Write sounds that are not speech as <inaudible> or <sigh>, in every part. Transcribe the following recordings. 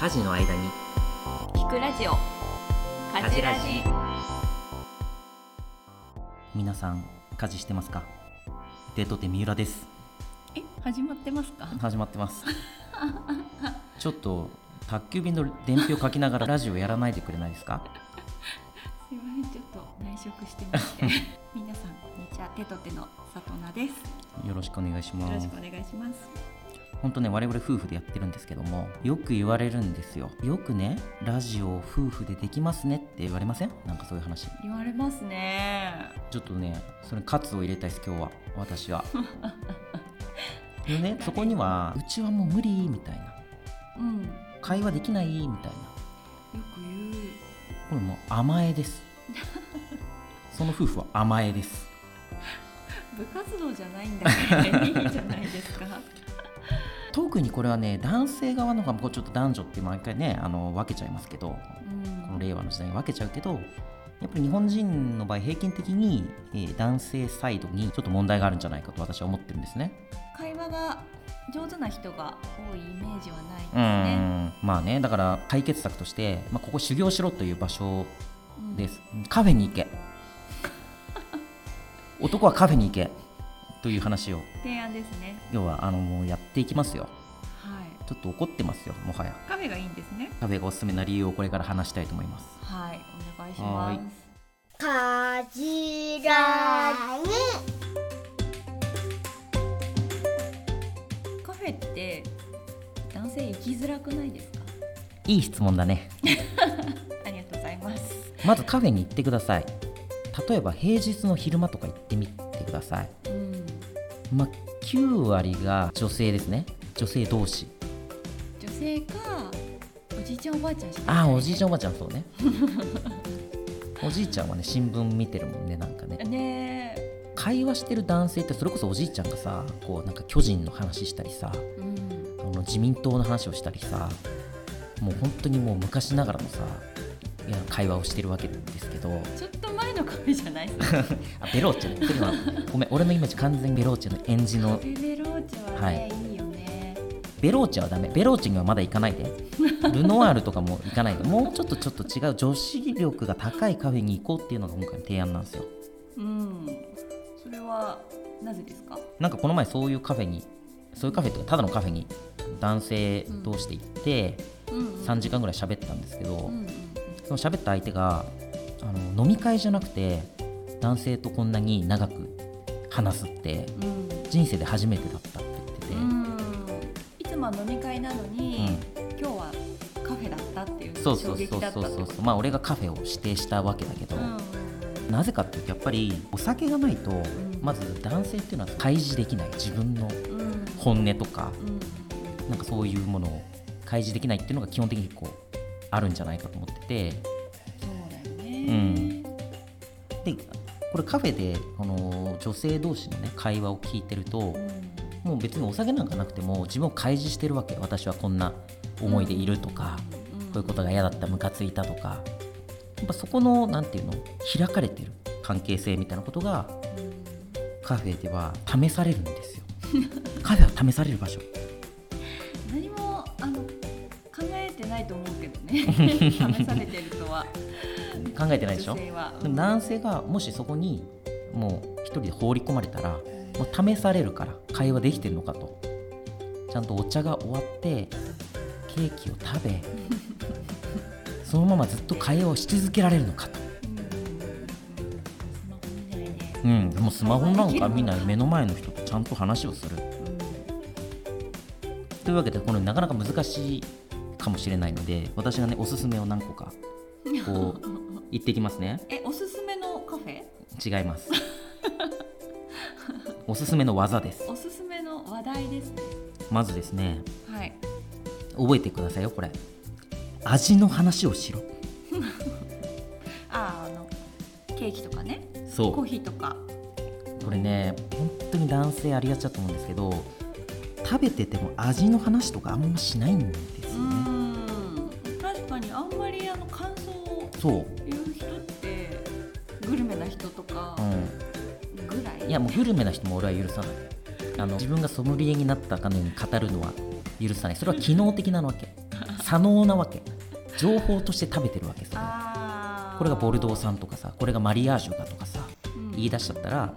家事の間に。聞くラジオ。家事ラジ。皆さん家事してますか？デートって三浦です。え始まってますか？始まってます。<laughs> ちょっと宅急便の伝票書きながら <laughs> ラジオやらないでくれないですか？すいませんちょっと内職してまして。<laughs> 皆さんは手と手の里奈です。よろしくお願いしよます。ろしくお願いします。本当ね我々夫婦でやってるんですけどもよく言われるんですよ。よくねラジオ夫婦でできますねって言われません？なんかそういう話。言われますね。ちょっとねそれカツを入れたいです今日は。私は。<laughs> でねそこにはうちはもう無理みたいな。うん。よ会話できないみたいな。く言う。これもう甘えです。<laughs> その夫婦は甘えです部活動じゃないんだからいいじゃないですか。特にこれはね男性側の方がちょっと男女って毎回ねあの分けちゃいますけどうん。この令和の時代に分けちゃうけどやっぱり日本人の場合平均的に、えー男性サイドにちょっと問題があるんじゃないかと私は思ってるんですね。会話が上手な人が多いイメージはないですうねん。まあねだから解決策として、まあ、ここ修行しろという場所うん。です、カフェに行け男はカフェに行けという話を。提案ですね。要はあのもうやっていきますよ。はい。ちょっと怒ってますよもはや。カフェがいいんですね。カフェがおすすめな理由をこれから話したいと思います。はいお願いします。かじらに。カフェって男性行きづらくないですか？いい質問だね。<laughs> ありがとうございます。まずカフェに行ってください例えば平日の昼間とか行ってみてください。うん。まあ9割が女性ですね。女性同士。女性かおじいちゃんおばあちゃんしかああおじいちゃんおばあちゃんそうね。<laughs> おじいちゃんはね新聞見てるもんねなんかね。ねえ会話してる男性ってそれこそおじいちゃんがさこうなんか巨人の話したりさうん。あの自民党の話をしたりさもう本当にもう昔ながらのさいや会話をしてるわけですけど。ちょっと前のカフェじゃない？<laughs> あベローチェね。それはごめん。俺のイメージ完全にベローチェの演じのベベローチェははね、い、いよね。ベローチェはダメ。ベローチェにはまだ行かないで。ルノワールとかも行かないで。もうちょっとちょっと違う女子力が高いカフェに行こうっていうのが今回の提案なんですよ。うん。それはなぜですか？なんかこの前そういうカフェにそういうカフェっていうかただのカフェに男性同士で行ってうんうん3時間ぐらい喋ったんですけど、うんうん。その喋った相手があの飲み会じゃなくて男性とこんなに長く話すってうん。人生で初めてだったって言ってて、うん。いつもは飲み会なのに、うん。今日はカフェだったっていうのそうそうそうそうそう。まあ俺がカフェを指定したわけだけど、うん。なぜかっていうとやっぱりお酒がないと、ん。まず男性っていうのは開示できない。自分の本音とか、うん。なんかそういうものを開示できないっていうのが基本的にこうあるんじゃないかと思っててそうん。でこれカフェでこの女性同士のね会話を聞いてると、うん。もう別にお酒なんかなくても自分を開示してるわけ私はこんな思いでいるとか、うん。こういうことが嫌だったムカついたとか。やっぱそこのなんていうの開かれてる関係性みたいなことがカフェでは試されるんですよ。<laughs> カフェは試される場所。何もあの考えてないと思うけどね。<laughs> 試されてる考えてないでしょ？でも男性がもしそこにもう一人で放り込まれたらもう試されるから会話できてるのかと。ちゃんとお茶が終わってケーキを食べ <laughs> そのままずっと会話をし続けられるのかと、スマホ見ないね、うん、でもスマホなんか見ない。目の前の人とちゃんと話をする。というわけでこれなかなか難しいかもしれないので私がねおすすめを何個かこう <laughs> 言っていきますね。えおすすめのカフェ？違います。<laughs> おすすめの技です。おすすめの話題ですね。まずですねはい。覚えてくださいよこれ。味の話をしろ。<laughs> あああのケーキとかね。そコーヒーとか。うこれね本当に男性ありがちだと思うんですけど食べてても味の話とかあんましないんですうよね。ん。確かにあんまりあの感想を。そう、やもうグルメな人も俺は許さない。あの自分がソムリエになったかのように語るのは許さない。それは機能的なわけ。左脳なわけ。情報として食べてるわけそれ。あー。これがボルドー産とかさこれがマリアージュだとかさうん言い出しちゃったらも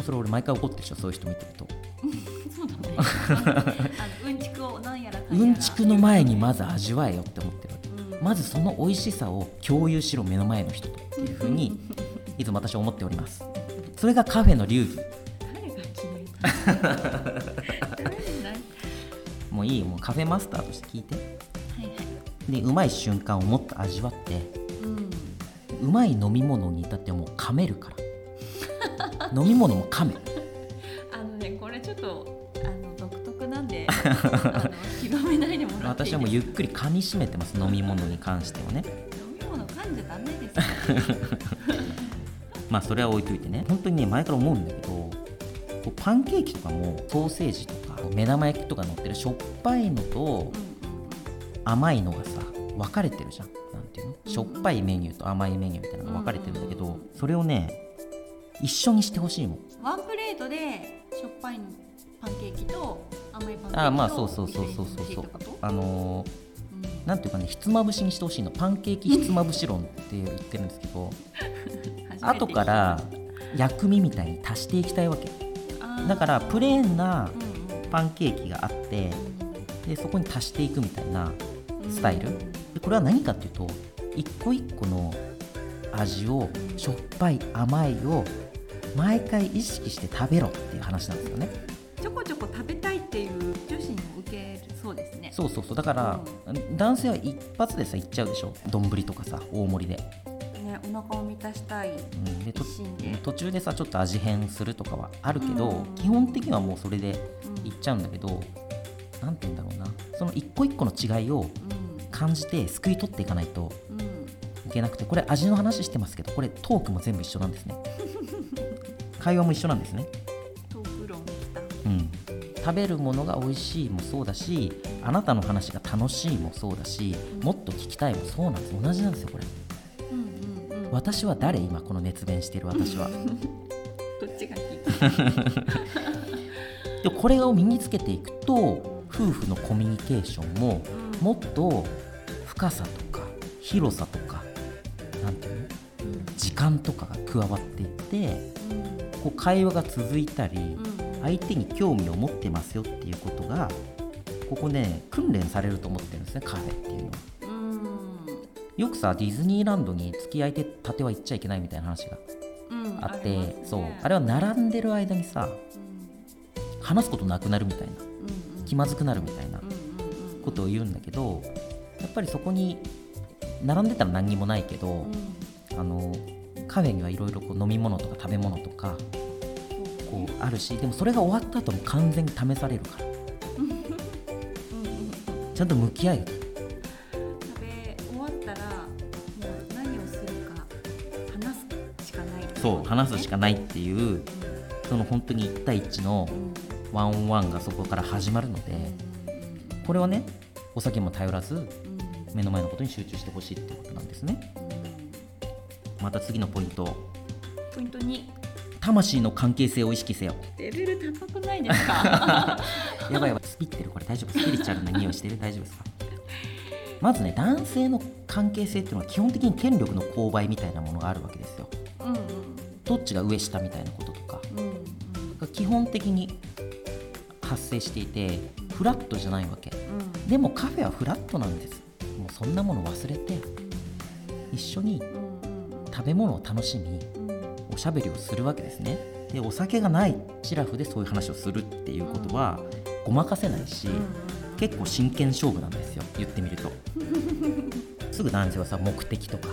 うそれ俺毎回怒ってるでしょそういう人見てると。<laughs> そうだね。<laughs> うんちくをやら。うんちくの前にまず味わえよって思ってるわけ。うん。まずその美味しさを共有しろ目の前の人と。っていうふうにいつも私は思っておりますそれがカフェの流儀。もういいよもうカフェマスターとして聞いて。はいでうまい瞬間をもっと味わって。うん。うまい飲み物に至ってはもう噛めるから。<laughs> 飲み物も噛め。あのねこれちょっとあの独特なんで広めないでもらっていい私はもうゆっくり噛みしめてます飲み物に関してはね。飲み物噛んじゃダメですよまあそれは置いといてね。本当にね前から思うんだけどこうパンケーキとかもソーセージとか目玉焼きとか乗ってるしょっぱいのと甘いのがさ分かれてるじゃん。なんていうの？しょっぱいメニューと甘いメニューみたいなのが分かれてるんだけどそれをね一緒にしてほしいもんワンプレートでしょっぱいのパンケーキと甘いパンケーキとああまあそうそうそうそうそうそう。あのーなんていうかねひつまぶしにしてほしいの。パンケーキひつまぶし論って言ってるんですけど <laughs> 後から薬味みたいに足していきたいわけ。だからプレーンなパンケーキがあってでそこに足していくみたいなスタイル。でこれは何かっていうと一個一個の味をしょっぱい甘いを毎回意識して食べろっていう話なんですよねちょこちょこ食べたいっていう女子にも受けるそうですね。そうそうそう。だから、男性は一発でさいっちゃうでしょ。丼とかさ大盛りで,、ねお腹を満たしたいうん、で途中でさちょっと味変するとかはあるけど、うん。基本的にはもうそれでうん。いっちゃうんだけど何て言うんだろうな。その一個一個の違いを感じてすくい取っていかないとうんうん。いけなくてこれ味の話してますけどこれトークも全部一緒なんですね。<laughs> 会話も一緒なんですね、うん、食べるものが美味しいもそうだしあなたの話が楽しいもそうだしもっと聞きたいもそうなんです。同じなんですよこれ。うんうんうん。私は誰今この熱弁している私は。<laughs> どっちが聞いた <laughs> でこれを身につけていくと夫婦のコミュニケーションももっと深さとか広さとかなんていうの？時間とかが加わっていってこう会話が続いたり相手に興味を持ってますよっていうことがここね訓練されると思ってるんですねカフェっていうのは。よくさディズニーランドに付き合いては行っちゃいけないみたいな話があってそう。あれは並んでる間にさ話すことなくなるみたいな。気まずくなるみたいなことを言うんだけどやっぱりそこに並んでたら何にもないけど、あのカフェにはいろいろこう飲み物とか食べ物とかこうあるしでもそれが終わった後も完全に試されるから。ちゃんと向き合えよ食べ終わったらもう何をするか話すしかない。そう話すしかないっていうその本当に1対1のワンオンワンがそこから始まるのでこれはねお酒も頼らず目の前のことに集中してほしいってことなんですね。また次のポイントポイント2魂の関係性を意識せよ。レベル高くないですか？<laughs> やばいやばい。スピってるこれ大丈夫スピリチュアルな匂いしてる？大丈夫ですか？まずね男性の関係性っていうのは基本的に権力の勾配みたいなものがあるわけですよ。うんうん。どっちが上下みたいなこととか。うんが基本的に発生していてフラットじゃないわけ。うん。でもカフェはフラットなんです。もうそんなもの忘れて。一緒にうん。食べ物を楽しみしゃべりをするわけですね。でお酒がないシラフでそういう話をするっていうことはごまかせないし、結構真剣勝負なんですよ。言ってみると。<laughs> すぐ男性はさ目的とか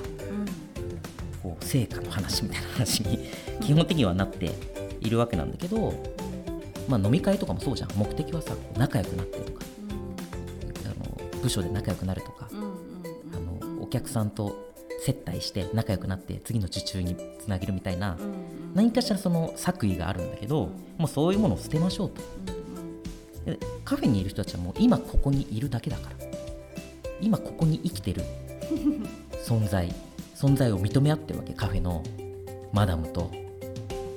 こう成果の話みたいな話に基本的にはなっているわけなんだけど、まあ、飲み会とかもそうじゃん。目的はさ仲良くなってとかあの部署で仲良くなるとかうんうん。あのお客さんと接待して仲良くなって次の受注につなげるみたいな何かしらその作為があるんだけどもうそういうものを捨てましょうと。でカフェにいる人たちはもう今ここにいるだけだから。今ここに生きてる。<laughs> 存在。存在を認め合ってるわけ。カフェのマダムと。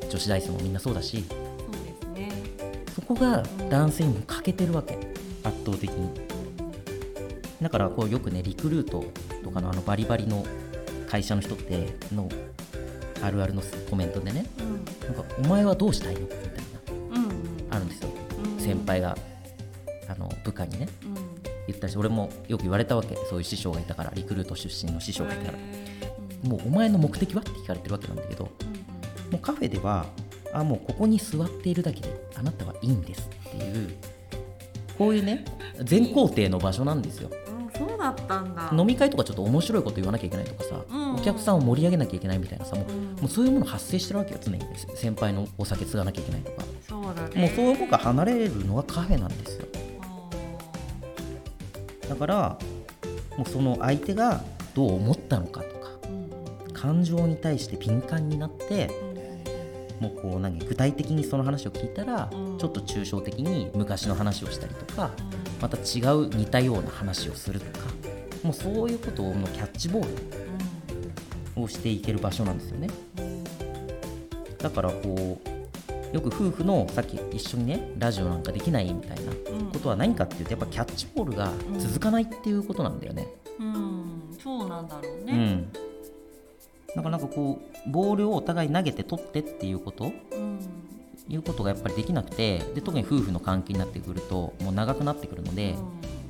女子大生もみんなそうだし。そうですね。そこが男性にも欠けてるわけ。圧倒的に。だからこうよくねリクルートとかのあのバリバリの会社の人ってのあるあるのコメントでねうん。なんかお前はどうしたいの？みたいなうん。あるんですよ。うん。先輩があの部下にねうん。言ったし俺もよく言われたわけ。そういう師匠がいたからリクルート出身の師匠がいたから。うん。もうお前の目的はって聞かれてるわけなんだけどうん。もうカフェではあもうここに座っているだけであなたはいいんですっていうこういうね全工程の場所なんですよだったんだ。飲み会とかちょっと面白いこと言わなきゃいけないとかさ、うん。お客さんを盛り上げなきゃいけないみたいなさもう,、うん。もうそういうもの発生してるわけよ常に。先輩のお酒継がなきゃいけないとか。そうだね。もうそういうものが離れるのはカフェなんですよ。だからもうその相手がどう思ったのかとかうん。感情に対して敏感になってもうこう何具体的にその話を聞いたら、うん。ちょっと抽象的に昔の話をしたりとかまた違う似たような話をするとかもうそういうことのキャッチボールをしていける場所なんですよね。だからこうよく夫婦のさっき一緒にねラジオなんかできないみたいなことは何かっていうとやっぱキャッチボールが続かないっていうことなんだよね。うん。そうなんだろうね。うん、だからなんかこうボールをお互い投げて取ってっていうこと？うん。いうことがやっぱりできなくてで特に夫婦の関係になってくるともう長くなってくるので、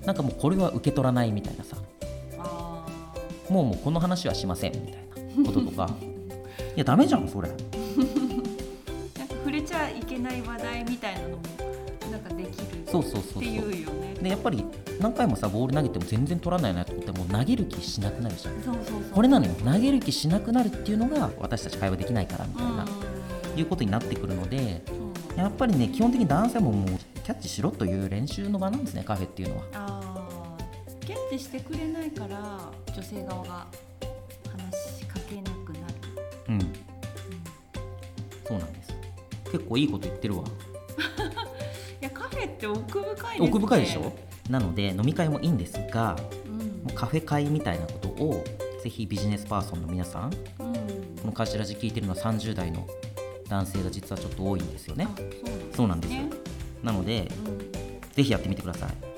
なんかもうこれは受け取らないみたいなさ。あもうもうこの話はしませんみたいなこととか。<laughs> いやダメじゃんそれ。ーなんか触れちゃいけない話題みたいなのもなんかできるそうそうそうそうっていう。よねでやっぱり何回もさボール投げても全然取らないなと思ってもう投げる気しなくなるじゃん。そうそうそう。これなのよ。投げる気しなくなるっていうのが私たち会話できないからみたいな、いうことになってくるのでう。んやっぱりね基本的に男性ももうキャッチしろという練習の場なんですねカフェっていうのはあーキャッチしてくれないから女性側が話しかけなくなる、うん。そうなんです。結構いいこと言ってるわ。<laughs> いやカフェって奥深いですね。奥深いでしょ？なので飲み会もいいんですがうん。もうカフェ会みたいなことをぜひビジネスパーソンの皆さんこうん。の「カジラジ」聞いてるのは30代の男性が実はちょっと多いんですよねあそうなんですよねなのでぜひやってみてくださいうん、うん、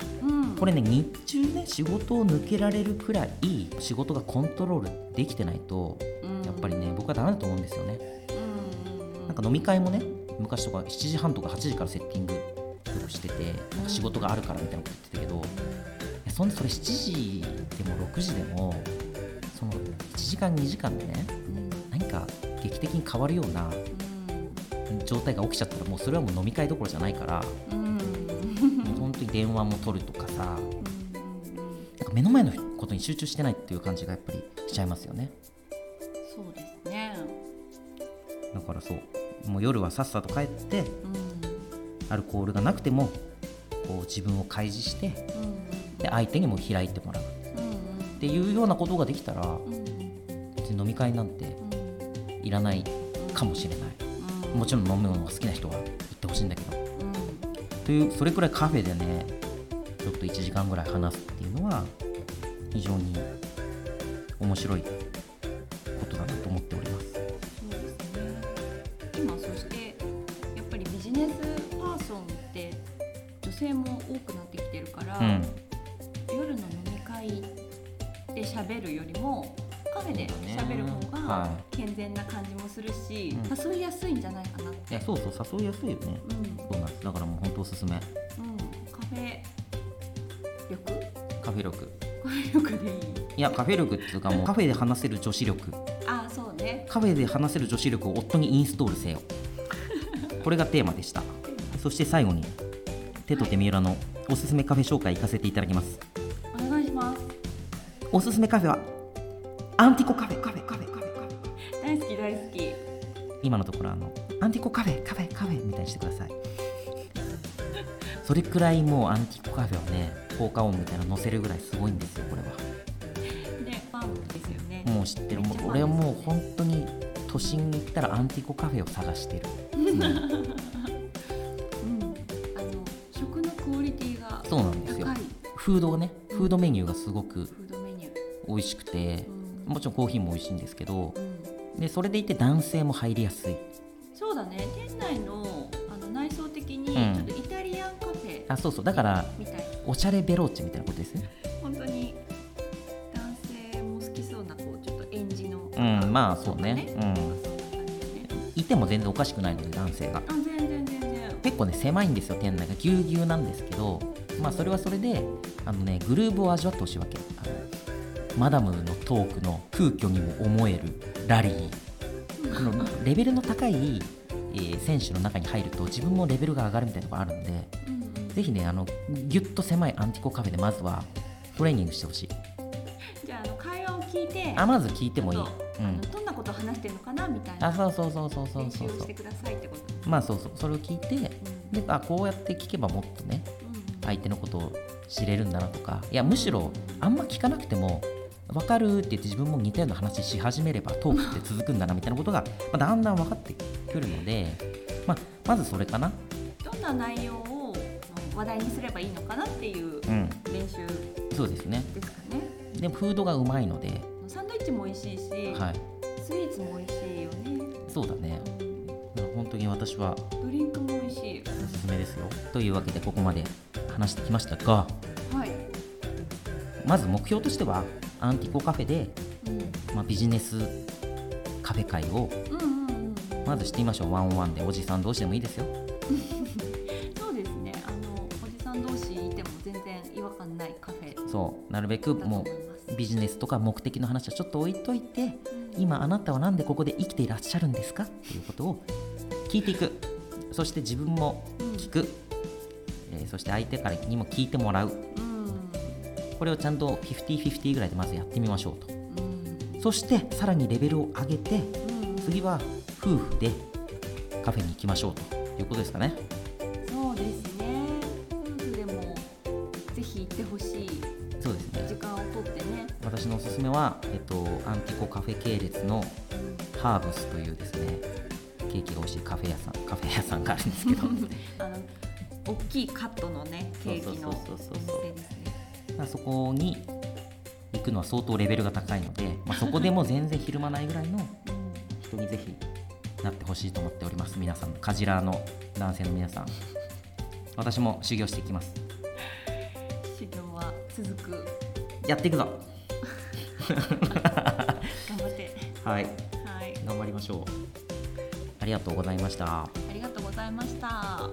これね日中ね仕事を抜けられるくらい仕事がコントロールできてないとうん。やっぱりね僕はダメだと思うんですよね。うんなんか飲み会もね昔とか7時半とか8時からセッティングをしててなんか仕事があるからみたいなこと言ってたけどそんそれ7時でも6時でもその1時間2時間でねうん。何か劇的に変わるような状態が起きちゃったらもうそれはもう飲み会どころじゃないから電話も取るとかさなんか目の前のことに集中してないっていう感じがやっぱりしちゃいますよね。そうですね。だからそうもう夜はさっさと帰ってうん。アルコールがなくてもこう自分を開示してうん。で相手にも開いてもらう。っうん。ていうようなことができたら別に飲み会なんていらないかもしれない。うん。もちろん飲むのが好きな人は行ってほしいんだけど。うんというそれくらいカフェでねちょっと1時間ぐらい話すっていうのは非常に面白いことだなと思っております。そうですね。今そしてやっぱりビジネスパーソンって女性も多くなってきてるから、うん。夜の飲み会で喋るよりもカフェで喋る方はが健全な感じもするし、うん。誘いやすいんじゃないかなって。そうそう誘いやすいよね。うんだからもう本当おすすめ。うん、カフェ力？カフェ力。カフェ力でいい？いやカフェ力っていうかもうカフェで話せる女子力。あそうね。カフェで話せる女子力を夫にインストールせよ。<laughs> これがテーマでした。そして最後に手と手三浦のおすすめカフェ紹介行かせていただきます。お願いします。おすすめカフェはアンティコカフェ。カフェカフェカフェカフェ。大好き大好き。今のところあのアンティコカフェカフェカフェみたいにしてくださいそれくらいもうアンティコカフェはね効果音みたいなの載せるぐらいすごいんですよこれは。でファンですよね。もう知ってる。もう俺はもう本当に都心に行ったらアンティコカフェを探してる、うん。うん。あの食のクオリティがそうなんですよ。フードがねフードメニューがすごく美味しくてうん。もちろんコーヒーも美味しいんですけどうん。でそれでいて男性も入りやすい。そうだね。店内のあの内装的にうん。ちょっとあそうそう。だからおしゃれベローチェみたいなことですね。本当に男性も好きそうなこうちょっとエンジの。うんまあそうね。うん。いても全然おかしくないので男性が。あ全然全然。結構ね狭いんですよ店内が。ぎゅうぎゅうなんですけどまあそれはそれであのねグルーブを味わってほしいわけ。あのマダムのトークの空虚にも思えるラリー。あのレベルの高い、えー選手の中に入ると自分もレベルが上がるみたいなところあるんでうんうんぜひねあのぎゅっと狭いアンティコカフェでまずはトレーニングしてほしい。じゃああの会話を聞いてあまず聞いてもいい、うん、どんなことを話してるのかなみたいあなそうそうそうそうそうそう。そうをしてくださいってこと。まあそうそう。それを聞いてうん。であこうやって聞けばもっとねうん。相手のことを知れるんだなとかいやむしろあんま聞かなくても分かるって言って自分も似たような話し始めればトークって続くんだなみたいなことが、まあ、だんだん分かってくるので、まあ、まずそれかな、どんな内容を話題にすればいいのかなっていううん、練習そうですね。ですかね。でもフードがうまいので、サンドイッチも美味しいし、はい、スイーツも美味しいよね、そうだね。うん。本当に私はドリンクも美味しいおすすめですよ。というわけでここまで話してきましたがはい、まず目標としてはアンティコカフェで、うん、まあ、ビジネスカフェ会をうんうんうん。まずしてみましょう。ワンオンワンでおじさん同士でもいいですよカフェそうなるべくもうビジネスとか目的の話はちょっと置いといて今あなたは何でここで生きていらっしゃるんですかっていうことを聞いていく。そして自分も聞く、えーそして相手からにも聞いてもらう。うん。これをちゃんと50-50ぐらいでまずやってみましょうと。うん。そしてさらにレベルを上げてうん。次は夫婦でカフェに行きましょうということですかねは、えっと、アンティコカフェ系列のハーブスというですねケーキが美味しいカフェ屋さんカフェ屋さんがあるんですけど。<laughs> あの大きいカットのねケーキのおそこに行くのは相当レベルが高いので、まあ、そこでも全然ひるまないぐらいの人にぜひなってほしいと思っております。皆さんカジラーの男性の皆さん。私も修行していきます。<laughs> 修行は続く。やっていくぞ。頑張って。はい。はい。頑張りましょう。ありがとうございました。ありがとうございました。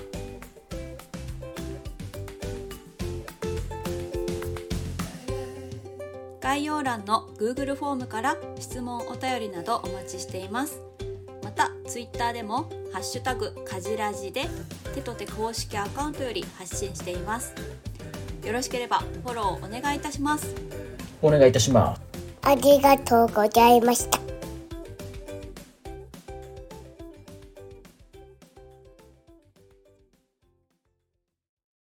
概要欄の Google フォームから質問お便りなどお待ちしています。また Twitter でも「ハッシュタグかじらじ」で手と手公式アカウントより発信しています。よろしければフォローお願いいたします。お願いいたしますありがとうございました。